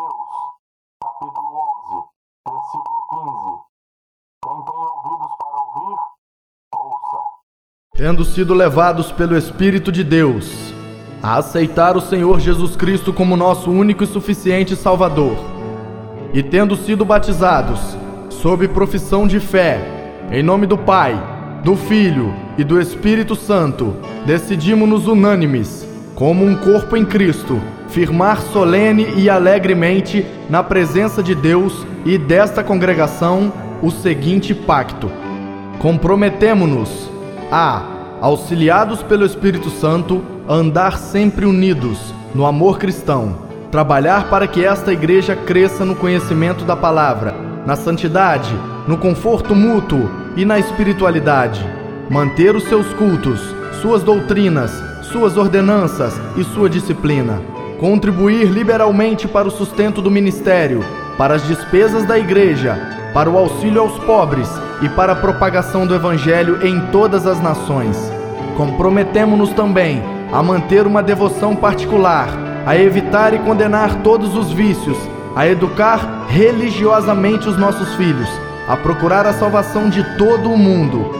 Mateus, capítulo 11, versículo 15. Quem tem ouvidos para ouvir, ouça. Tendo sido levados pelo Espírito de Deus a aceitar o Senhor Jesus Cristo como nosso único e suficiente Salvador, e tendo sido batizados sob profissão de fé, em nome do Pai, do Filho e do Espírito Santo, decidimos-nos unânimes, como um corpo em Cristo, firmar solene e alegremente na presença de Deus e desta congregação o seguinte pacto: comprometemo-nos a, auxiliados pelo Espírito Santo, andar sempre unidos no amor cristão, trabalhar para que esta igreja cresça no conhecimento da palavra, na santidade, no conforto mútuo e na espiritualidade, manter os seus cultos, suas doutrinas, suas ordenanças e sua disciplina contribuir liberalmente para o sustento do ministério, para as despesas da igreja, para o auxílio aos pobres e para a propagação do evangelho em todas as nações. Comprometemo-nos também a manter uma devoção particular, a evitar e condenar todos os vícios, a educar religiosamente os nossos filhos, a procurar a salvação de todo o mundo,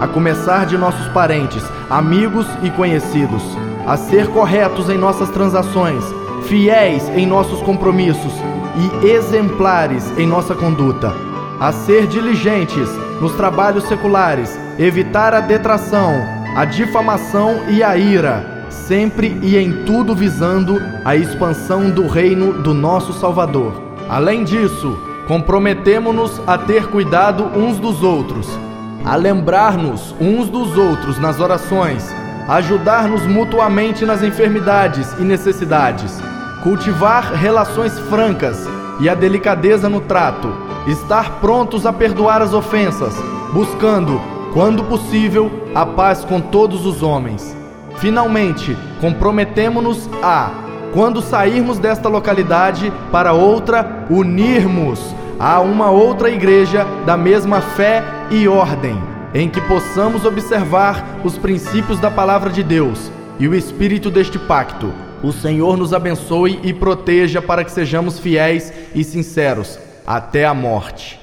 a começar de nossos parentes, amigos e conhecidos a ser corretos em nossas transações, fiéis em nossos compromissos e exemplares em nossa conduta, a ser diligentes nos trabalhos seculares, evitar a detração, a difamação e a ira, sempre e em tudo visando a expansão do reino do nosso Salvador. Além disso, comprometemo-nos a ter cuidado uns dos outros, a lembrar-nos uns dos outros nas orações ajudar-nos mutuamente nas enfermidades e necessidades, cultivar relações francas e a delicadeza no trato, estar prontos a perdoar as ofensas, buscando, quando possível, a paz com todos os homens. Finalmente, comprometemo-nos a, quando sairmos desta localidade para outra, unirmos a uma outra igreja da mesma fé e ordem em que possamos observar os princípios da palavra de Deus e o espírito deste pacto. O Senhor nos abençoe e proteja para que sejamos fiéis e sinceros até a morte.